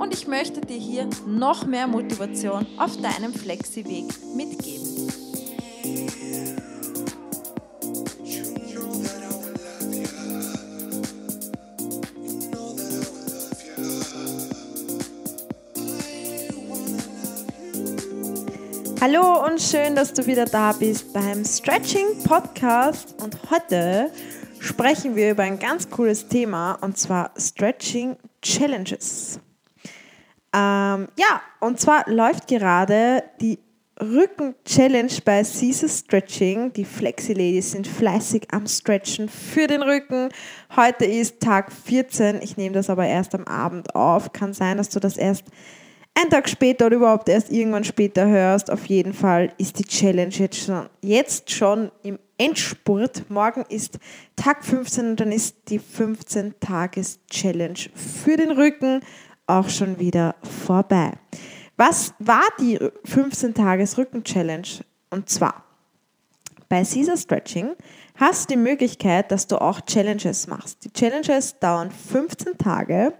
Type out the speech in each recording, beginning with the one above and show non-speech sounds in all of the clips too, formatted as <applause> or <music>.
und ich möchte dir hier noch mehr Motivation auf deinem Flexi-Weg mitgeben. Hallo und schön, dass du wieder da bist beim Stretching Podcast und heute sprechen wir über ein ganz cooles Thema und zwar Stretching Challenges. Ähm, ja, und zwar läuft gerade die Rücken-Challenge bei Caesar Stretching. Die Flexi-Ladies sind fleißig am Stretchen für den Rücken. Heute ist Tag 14. Ich nehme das aber erst am Abend auf. Kann sein, dass du das erst einen Tag später oder überhaupt erst irgendwann später hörst. Auf jeden Fall ist die Challenge jetzt schon, jetzt schon im Endspurt. Morgen ist Tag 15 und dann ist die 15-Tages-Challenge für den Rücken auch schon wieder vorbei. Was war die 15-Tages-Rücken-Challenge? Und zwar, bei Caesar Stretching hast du die Möglichkeit, dass du auch Challenges machst. Die Challenges dauern 15 Tage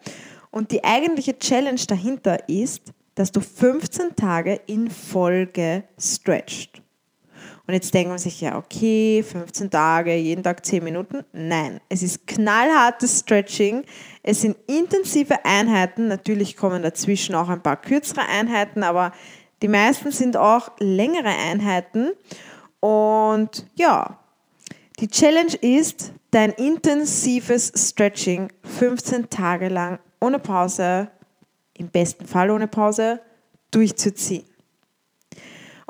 und die eigentliche Challenge dahinter ist, dass du 15 Tage in Folge stretcht. Und jetzt denkt man sich, ja, okay, 15 Tage, jeden Tag 10 Minuten. Nein, es ist knallhartes Stretching. Es sind intensive Einheiten. Natürlich kommen dazwischen auch ein paar kürzere Einheiten, aber die meisten sind auch längere Einheiten. Und ja, die Challenge ist, dein intensives Stretching 15 Tage lang ohne Pause, im besten Fall ohne Pause, durchzuziehen.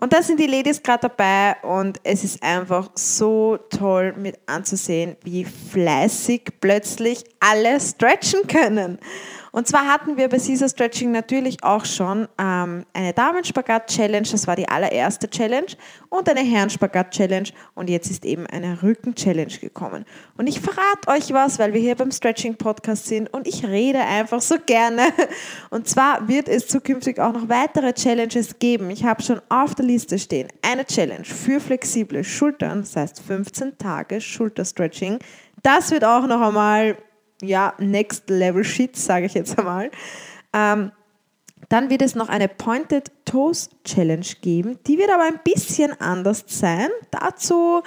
Und da sind die Ladies gerade dabei und es ist einfach so toll mit anzusehen, wie fleißig plötzlich alle stretchen können. Und zwar hatten wir bei Caesar Stretching natürlich auch schon ähm, eine Damenspagat-Challenge, das war die allererste Challenge, und eine Herrenspagat-Challenge und jetzt ist eben eine Rücken-Challenge gekommen. Und ich verrate euch was, weil wir hier beim Stretching-Podcast sind und ich rede einfach so gerne. <laughs> Und zwar wird es zukünftig auch noch weitere Challenges geben. Ich habe schon auf der Liste stehen eine Challenge für flexible Schultern, das heißt 15 Tage Schulterstretching. Das wird auch noch einmal ja, Next Level Shit, sage ich jetzt einmal. Ähm, dann wird es noch eine Pointed Toes Challenge geben. Die wird aber ein bisschen anders sein. Dazu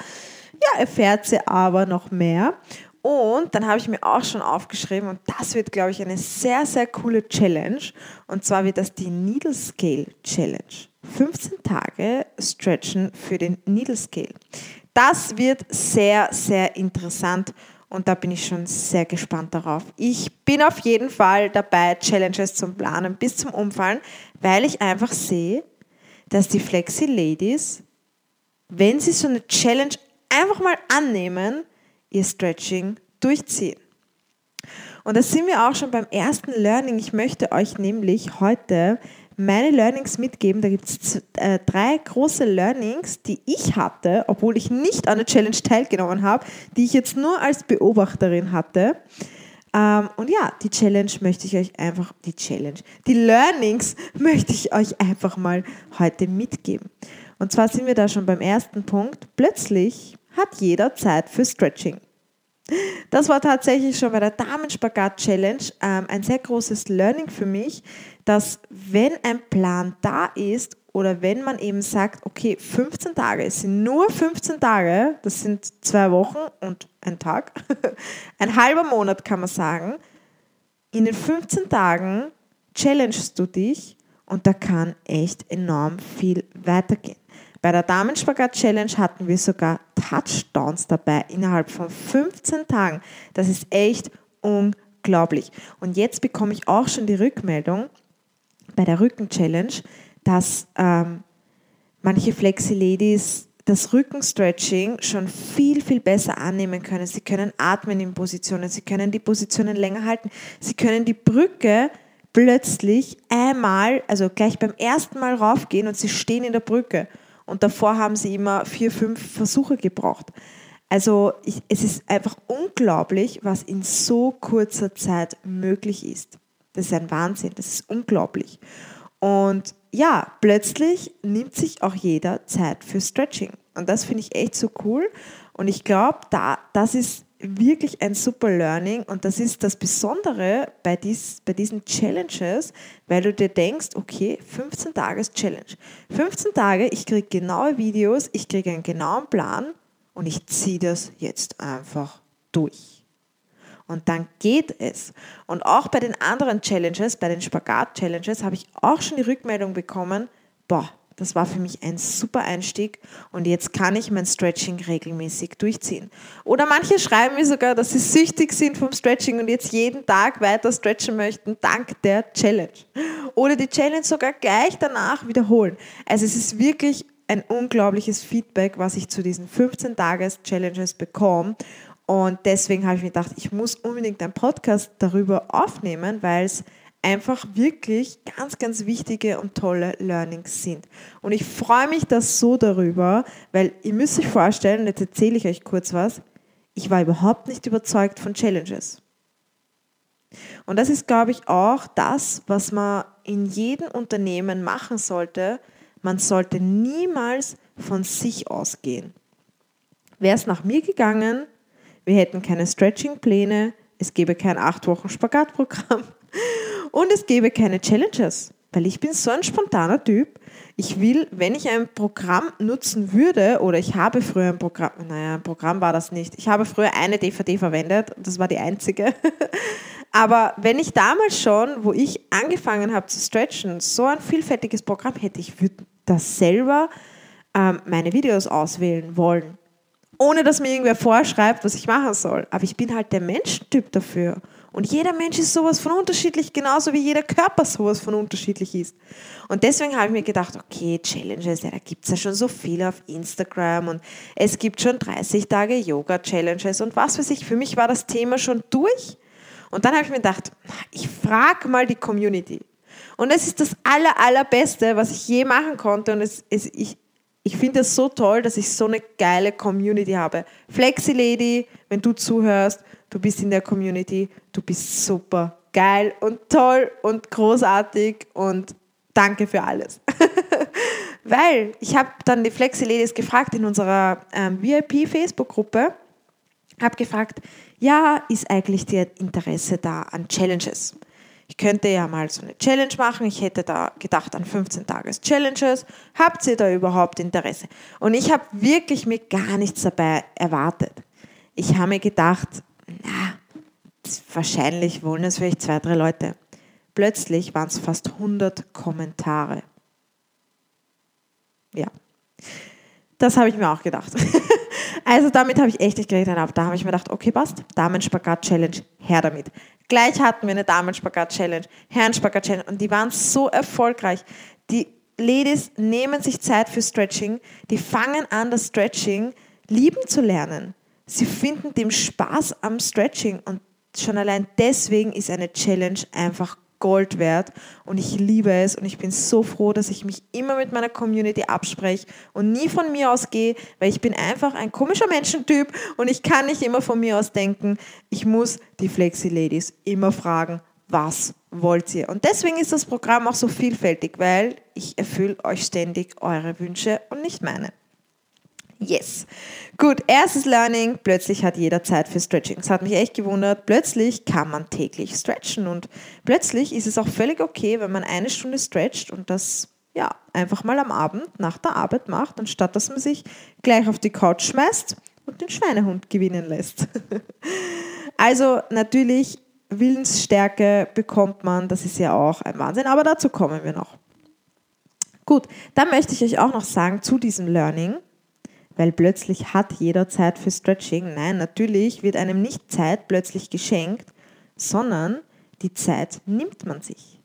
ja, erfährt sie aber noch mehr. Und dann habe ich mir auch schon aufgeschrieben, und das wird, glaube ich, eine sehr, sehr coole Challenge. Und zwar wird das die Needle Scale Challenge. 15 Tage Stretchen für den Needle Scale. Das wird sehr, sehr interessant und da bin ich schon sehr gespannt darauf. Ich bin auf jeden Fall dabei, Challenges zum Planen bis zum Umfallen, weil ich einfach sehe, dass die Flexi Ladies, wenn sie so eine Challenge einfach mal annehmen, ihr Stretching durchziehen. Und da sind wir auch schon beim ersten Learning. Ich möchte euch nämlich heute meine Learnings mitgeben. Da gibt es äh, drei große Learnings, die ich hatte, obwohl ich nicht an der Challenge teilgenommen habe, die ich jetzt nur als Beobachterin hatte. Ähm, und ja, die Challenge möchte ich euch einfach, die Challenge, die Learnings <laughs> möchte ich euch einfach mal heute mitgeben. Und zwar sind wir da schon beim ersten Punkt. Plötzlich hat jeder Zeit für Stretching. Das war tatsächlich schon bei der Damenspagat-Challenge ähm, ein sehr großes Learning für mich, dass wenn ein Plan da ist oder wenn man eben sagt, okay, 15 Tage, es sind nur 15 Tage, das sind zwei Wochen und ein Tag, <laughs> ein halber Monat kann man sagen, in den 15 Tagen challengest du dich und da kann echt enorm viel weitergehen. Bei der Damenspagat-Challenge hatten wir sogar Touchdowns dabei innerhalb von 15 Tagen. Das ist echt unglaublich. Und jetzt bekomme ich auch schon die Rückmeldung bei der Rücken-Challenge, dass ähm, manche Flexi-Ladies das Rückenstretching schon viel, viel besser annehmen können. Sie können atmen in Positionen, sie können die Positionen länger halten, sie können die Brücke plötzlich einmal, also gleich beim ersten Mal raufgehen und sie stehen in der Brücke. Und davor haben sie immer vier, fünf Versuche gebraucht. Also ich, es ist einfach unglaublich, was in so kurzer Zeit möglich ist. Das ist ein Wahnsinn, das ist unglaublich. Und ja, plötzlich nimmt sich auch jeder Zeit für Stretching. Und das finde ich echt so cool. Und ich glaube, da, das ist wirklich ein super Learning und das ist das Besondere bei, dies, bei diesen Challenges, weil du dir denkst, okay, 15 Tages Challenge. 15 Tage, ich kriege genaue Videos, ich kriege einen genauen Plan und ich ziehe das jetzt einfach durch. Und dann geht es. Und auch bei den anderen Challenges, bei den Spagat-Challenges, habe ich auch schon die Rückmeldung bekommen, boah, das war für mich ein super Einstieg und jetzt kann ich mein Stretching regelmäßig durchziehen. Oder manche schreiben mir sogar, dass sie süchtig sind vom Stretching und jetzt jeden Tag weiter stretchen möchten, dank der Challenge. Oder die Challenge sogar gleich danach wiederholen. Also es ist wirklich ein unglaubliches Feedback, was ich zu diesen 15-Tages-Challenges bekomme. Und deswegen habe ich mir gedacht, ich muss unbedingt einen Podcast darüber aufnehmen, weil es einfach wirklich ganz, ganz wichtige und tolle Learnings sind. Und ich freue mich da so darüber, weil ihr müsst euch vorstellen, jetzt erzähle ich euch kurz was, ich war überhaupt nicht überzeugt von Challenges. Und das ist, glaube ich, auch das, was man in jedem Unternehmen machen sollte. Man sollte niemals von sich ausgehen. Wäre es nach mir gegangen, wir hätten keine Stretching-Pläne, es gäbe kein 8 Wochen Spagatprogramm, und es gäbe keine Challenges, weil ich bin so ein spontaner Typ. Ich will, wenn ich ein Programm nutzen würde, oder ich habe früher ein Programm, naja, ein Programm war das nicht. Ich habe früher eine DVD verwendet, das war die einzige. <laughs> Aber wenn ich damals schon, wo ich angefangen habe zu stretchen, so ein vielfältiges Programm hätte, ich würde das selber ähm, meine Videos auswählen wollen. Ohne dass mir irgendwer vorschreibt, was ich machen soll. Aber ich bin halt der Menschentyp dafür. Und jeder Mensch ist sowas von unterschiedlich, genauso wie jeder Körper sowas von unterschiedlich ist. Und deswegen habe ich mir gedacht, okay, Challenges, ja, da gibt es ja schon so viele auf Instagram und es gibt schon 30 Tage Yoga-Challenges und was weiß ich. Für mich war das Thema schon durch. Und dann habe ich mir gedacht, ich frage mal die Community. Und es ist das aller, allerbeste, was ich je machen konnte. Und es, es, ich, ich finde es so toll, dass ich so eine geile Community habe. Flexi Lady, wenn du zuhörst, du bist in der Community, du bist super geil und toll und großartig und danke für alles. <laughs> Weil ich habe dann die Flexi Ladies gefragt in unserer ähm, VIP-Facebook-Gruppe, habe gefragt, ja, ist eigentlich dir Interesse da an Challenges? Ich könnte ja mal so eine Challenge machen. Ich hätte da gedacht an 15 Tages Challenges. Habt ihr da überhaupt Interesse? Und ich habe wirklich mir gar nichts dabei erwartet. Ich habe mir gedacht, na, wahrscheinlich wollen es vielleicht zwei, drei Leute. Plötzlich waren es fast 100 Kommentare. Ja, das habe ich mir auch gedacht. <laughs> also damit habe ich echt nicht gerechnet. Aber da habe ich mir gedacht, okay, passt, Damenspagat-Challenge, her damit. Gleich hatten wir eine Damenspagat-Challenge, Herrenspagat-Challenge und die waren so erfolgreich. Die Ladies nehmen sich Zeit für Stretching, die fangen an, das Stretching lieben zu lernen. Sie finden dem Spaß am Stretching und schon allein deswegen ist eine Challenge einfach Gold wert und ich liebe es und ich bin so froh, dass ich mich immer mit meiner Community abspreche und nie von mir aus gehe, weil ich bin einfach ein komischer Menschentyp und ich kann nicht immer von mir aus denken. Ich muss die Flexi Ladies immer fragen, was wollt ihr? Und deswegen ist das Programm auch so vielfältig, weil ich erfülle euch ständig eure Wünsche und nicht meine. Yes. Gut, erstes Learning, plötzlich hat jeder Zeit für Stretching. Das hat mich echt gewundert. Plötzlich kann man täglich stretchen und plötzlich ist es auch völlig okay, wenn man eine Stunde stretcht und das ja, einfach mal am Abend nach der Arbeit macht, anstatt dass man sich gleich auf die Couch schmeißt und den Schweinehund gewinnen lässt. <laughs> also natürlich, Willensstärke bekommt man, das ist ja auch ein Wahnsinn, aber dazu kommen wir noch. Gut, dann möchte ich euch auch noch sagen zu diesem Learning, weil plötzlich hat jeder Zeit für Stretching. Nein, natürlich wird einem nicht Zeit plötzlich geschenkt, sondern die Zeit nimmt man sich.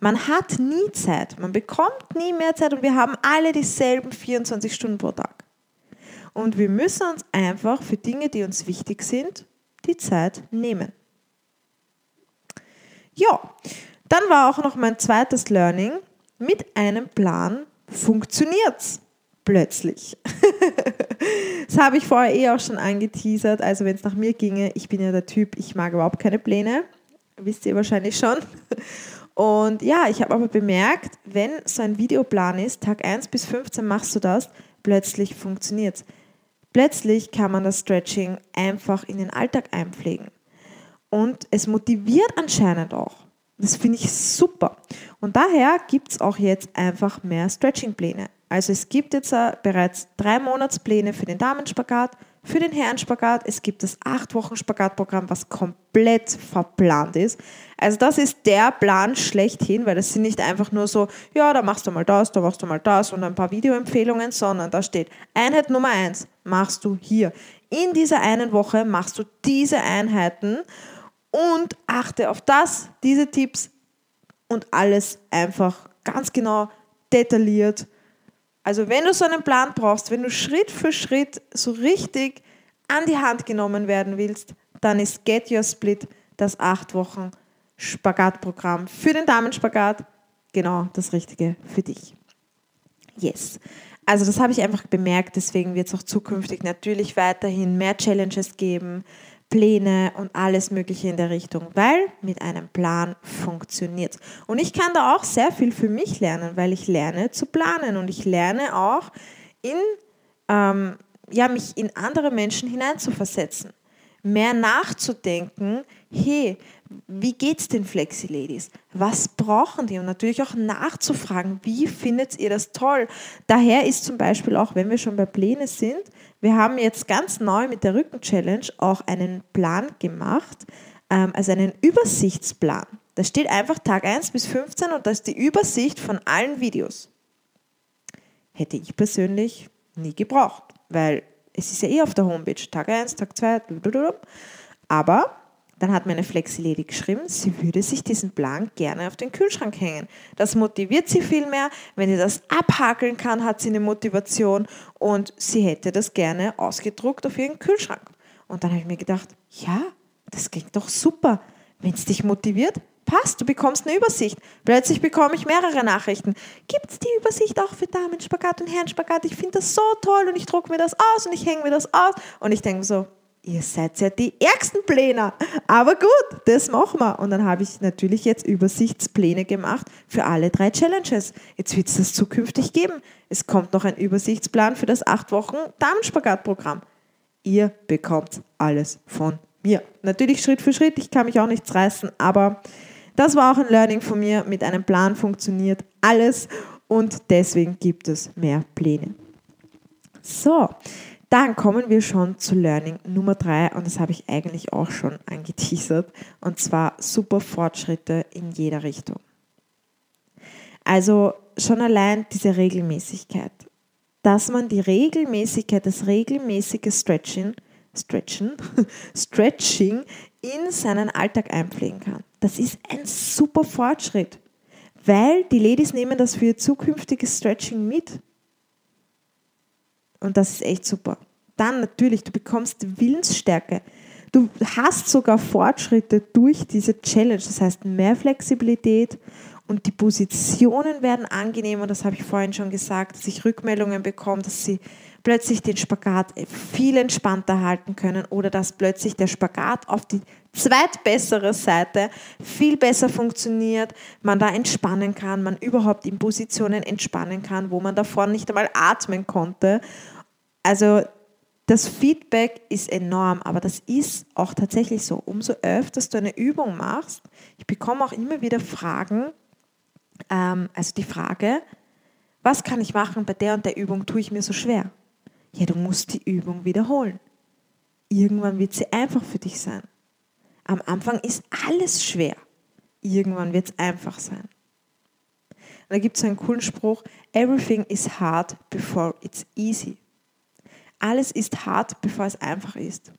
Man hat nie Zeit, man bekommt nie mehr Zeit und wir haben alle dieselben 24 Stunden pro Tag. Und wir müssen uns einfach für Dinge, die uns wichtig sind, die Zeit nehmen. Ja, Dann war auch noch mein zweites Learning, mit einem Plan funktioniert's plötzlich. <laughs> das habe ich vorher eh auch schon angeteasert. Also wenn es nach mir ginge, ich bin ja der Typ, ich mag überhaupt keine Pläne. Wisst ihr wahrscheinlich schon. Und ja, ich habe aber bemerkt, wenn so ein Videoplan ist, Tag 1 bis 15 machst du das, plötzlich funktioniert es. Plötzlich kann man das Stretching einfach in den Alltag einpflegen. Und es motiviert anscheinend auch. Das finde ich super. Und daher gibt es auch jetzt einfach mehr Stretching-Pläne. Also es gibt jetzt uh, bereits drei Monatspläne für den Damenspagat, für den Herrenspagat. Es gibt das acht Wochen Spagatprogramm, was komplett verplant ist. Also das ist der Plan schlechthin, weil das sind nicht einfach nur so, ja, da machst du mal das, da machst du mal das und ein paar Videoempfehlungen, sondern da steht Einheit Nummer eins machst du hier. In dieser einen Woche machst du diese Einheiten und achte auf das, diese Tipps und alles einfach ganz genau detailliert also wenn du so einen Plan brauchst, wenn du Schritt für Schritt so richtig an die Hand genommen werden willst, dann ist Get Your Split das acht Wochen Spagatprogramm für den Damenspagat genau das Richtige für dich. Yes. Also das habe ich einfach bemerkt, deswegen wird es auch zukünftig natürlich weiterhin mehr Challenges geben, Pläne und alles Mögliche in der Richtung, weil mit einem Plan funktioniert. Und ich kann da auch sehr viel für mich lernen, weil ich lerne zu planen und ich lerne auch in, ähm, ja, mich in andere Menschen hineinzuversetzen, mehr nachzudenken, hey, wie geht's den Flexi-Ladies? Was brauchen die? Und natürlich auch nachzufragen, wie findet ihr das toll? Daher ist zum Beispiel auch, wenn wir schon bei Pläne sind, wir haben jetzt ganz neu mit der Rücken-Challenge auch einen Plan gemacht, ähm, also einen Übersichtsplan. Da steht einfach Tag 1 bis 15 und da ist die Übersicht von allen Videos. Hätte ich persönlich nie gebraucht, weil es ist ja eh auf der Homepage, Tag 1, Tag 2, aber dann hat mir eine Flexi-Lady geschrieben, sie würde sich diesen Plan gerne auf den Kühlschrank hängen. Das motiviert sie viel mehr. Wenn sie das abhakeln kann, hat sie eine Motivation und sie hätte das gerne ausgedruckt auf ihren Kühlschrank. Und dann habe ich mir gedacht, ja, das klingt doch super. Wenn es dich motiviert, passt, du bekommst eine Übersicht. Plötzlich bekomme ich mehrere Nachrichten. Gibt es die Übersicht auch für Damenspagat und Herrenspagat? Ich finde das so toll und ich drucke mir das aus und ich hänge mir das aus. Und ich denke so, ihr seid ja die ärgsten Pläne. Aber gut, das machen wir. Und dann habe ich natürlich jetzt Übersichtspläne gemacht für alle drei Challenges. Jetzt wird es das zukünftig geben. Es kommt noch ein Übersichtsplan für das acht Wochen Damenspagatprogramm. Ihr bekommt alles von mir. Natürlich Schritt für Schritt. Ich kann mich auch nichts reißen, aber das war auch ein Learning von mir. Mit einem Plan funktioniert alles und deswegen gibt es mehr Pläne. So, dann kommen wir schon zu Learning Nummer drei und das habe ich eigentlich auch schon angeteasert und zwar super Fortschritte in jeder Richtung. Also schon allein diese Regelmäßigkeit, dass man die Regelmäßigkeit, das regelmäßige Stretching, Stretchen, <laughs> Stretching in seinen Alltag einpflegen kann. Das ist ein super Fortschritt, weil die Ladies nehmen das für ihr zukünftiges Stretching mit. Und das ist echt super. Dann natürlich, du bekommst Willensstärke. Du hast sogar Fortschritte durch diese Challenge. Das heißt, mehr Flexibilität und die Positionen werden angenehmer. Das habe ich vorhin schon gesagt, dass ich Rückmeldungen bekomme, dass sie plötzlich den Spagat viel entspannter halten können oder dass plötzlich der Spagat auf die zweitbessere Seite viel besser funktioniert, man da entspannen kann, man überhaupt in Positionen entspannen kann, wo man davor nicht einmal atmen konnte. Also das Feedback ist enorm, aber das ist auch tatsächlich so. Umso öfter du eine Übung machst, ich bekomme auch immer wieder Fragen, ähm, also die Frage, was kann ich machen bei der und der Übung, tue ich mir so schwer? Ja, du musst die Übung wiederholen. Irgendwann wird sie einfach für dich sein. Am Anfang ist alles schwer. Irgendwann wird es einfach sein. Und da gibt es einen coolen Spruch, everything is hard before it's easy. Alles ist hart, bevor es einfach ist.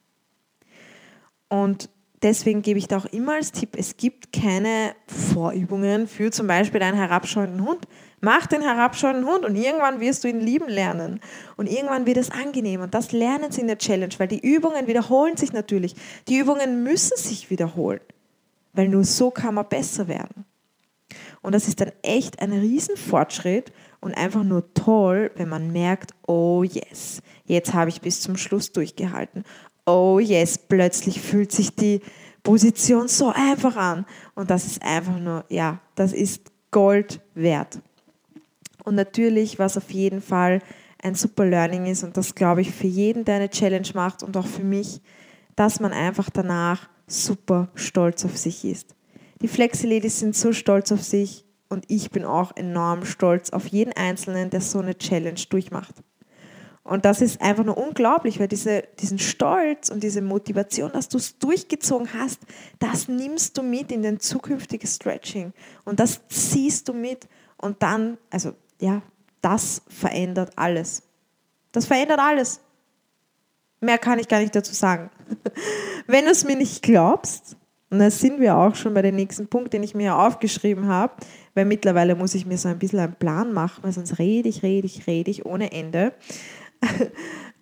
Und deswegen gebe ich da auch immer als Tipp, es gibt keine Vorübungen für zum Beispiel einen herabschauenden Hund. Mach den herabschauenden Hund und irgendwann wirst du ihn lieben lernen. Und irgendwann wird es angenehm. Und das lernen sie in der Challenge, weil die Übungen wiederholen sich natürlich. Die Übungen müssen sich wiederholen, weil nur so kann man besser werden. Und das ist dann echt ein Riesenfortschritt und einfach nur toll, wenn man merkt, oh yes, jetzt habe ich bis zum Schluss durchgehalten. Oh yes, plötzlich fühlt sich die Position so einfach an. Und das ist einfach nur, ja, das ist Gold wert. Und natürlich, was auf jeden Fall ein super Learning ist, und das glaube ich für jeden, der eine Challenge macht und auch für mich, dass man einfach danach super stolz auf sich ist. Die Flexi-Ladies sind so stolz auf sich und ich bin auch enorm stolz auf jeden Einzelnen, der so eine Challenge durchmacht. Und das ist einfach nur unglaublich, weil diese, diesen Stolz und diese Motivation, dass du es durchgezogen hast, das nimmst du mit in dein zukünftiges Stretching. Und das ziehst du mit. Und dann, also ja, das verändert alles. Das verändert alles. Mehr kann ich gar nicht dazu sagen. <laughs> Wenn du es mir nicht glaubst, und da sind wir auch schon bei dem nächsten Punkt, den ich mir aufgeschrieben habe, weil mittlerweile muss ich mir so ein bisschen einen Plan machen, weil sonst rede ich, rede ich, rede ich ohne Ende. <laughs>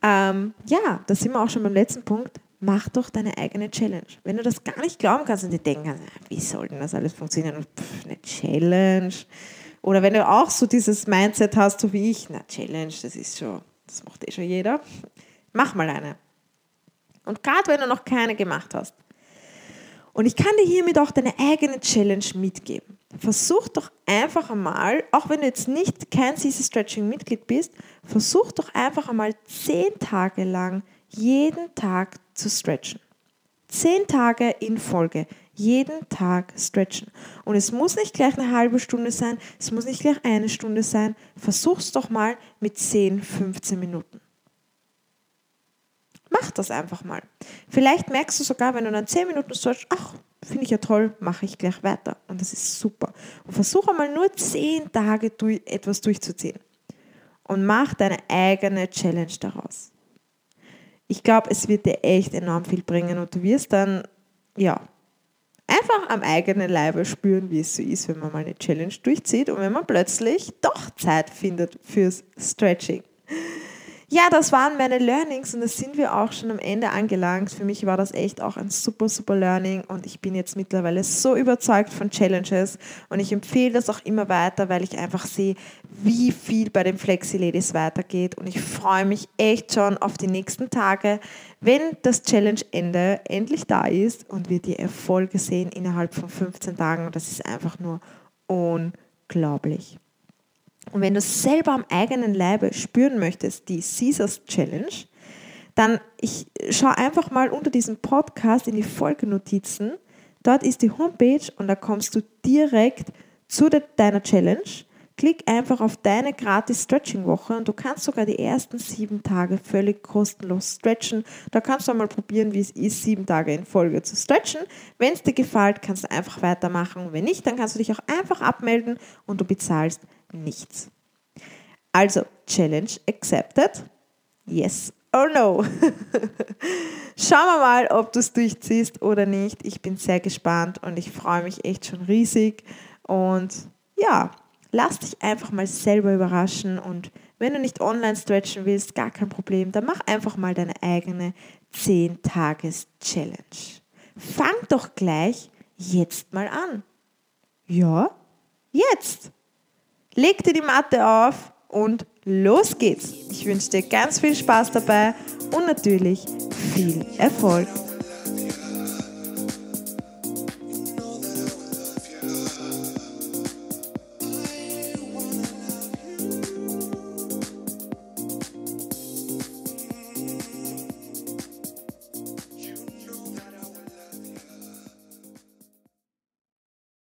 ähm, ja, da sind wir auch schon beim letzten Punkt. Mach doch deine eigene Challenge. Wenn du das gar nicht glauben kannst und dir denken kannst, wie soll denn das alles funktionieren? Pff, eine Challenge. Oder wenn du auch so dieses Mindset hast, so wie ich, na, Challenge, das ist schon, das macht eh schon jeder. Mach mal eine. Und gerade wenn du noch keine gemacht hast. Und ich kann dir hiermit auch deine eigene Challenge mitgeben. Versuch doch einfach einmal, auch wenn du jetzt nicht kein CC Stretching Mitglied bist, versuch doch einfach einmal zehn Tage lang jeden Tag zu stretchen. Zehn Tage in Folge, jeden Tag stretchen. Und es muss nicht gleich eine halbe Stunde sein, es muss nicht gleich eine Stunde sein. Versuch's doch mal mit 10, 15 Minuten. Mach das einfach mal. Vielleicht merkst du sogar, wenn du dann 10 Minuten stretchst, ach, finde ich ja toll, mache ich gleich weiter. Und das ist super. Und versuche mal nur 10 Tage durch, etwas durchzuziehen. Und mach deine eigene Challenge daraus. Ich glaube, es wird dir echt enorm viel bringen und du wirst dann, ja, einfach am eigenen Leibe spüren, wie es so ist, wenn man mal eine Challenge durchzieht und wenn man plötzlich doch Zeit findet fürs Stretching. Ja, das waren meine Learnings und da sind wir auch schon am Ende angelangt. Für mich war das echt auch ein super, super Learning und ich bin jetzt mittlerweile so überzeugt von Challenges und ich empfehle das auch immer weiter, weil ich einfach sehe, wie viel bei den Flexi Ladies weitergeht und ich freue mich echt schon auf die nächsten Tage, wenn das Challenge-Ende endlich da ist und wir die Erfolge sehen innerhalb von 15 Tagen. Das ist einfach nur unglaublich. Und wenn du selber am eigenen Leibe spüren möchtest, die Caesars Challenge, dann ich schau einfach mal unter diesem Podcast in die Folgenotizen. Dort ist die Homepage und da kommst du direkt zu de, deiner Challenge. Klick einfach auf deine gratis Stretching-Woche und du kannst sogar die ersten sieben Tage völlig kostenlos stretchen. Da kannst du einmal probieren, wie es ist, sieben Tage in Folge zu stretchen. Wenn es dir gefällt, kannst du einfach weitermachen. Wenn nicht, dann kannst du dich auch einfach abmelden und du bezahlst nichts. Also, Challenge accepted. Yes or no. <laughs> Schauen wir mal, ob du es durchziehst oder nicht. Ich bin sehr gespannt und ich freue mich echt schon riesig. Und ja, lass dich einfach mal selber überraschen. Und wenn du nicht online stretchen willst, gar kein Problem, dann mach einfach mal deine eigene 10-Tages-Challenge. Fang doch gleich jetzt mal an. Ja, jetzt. Leg dir die Matte auf und los geht's. Ich wünsche dir ganz viel Spaß dabei und natürlich viel Erfolg.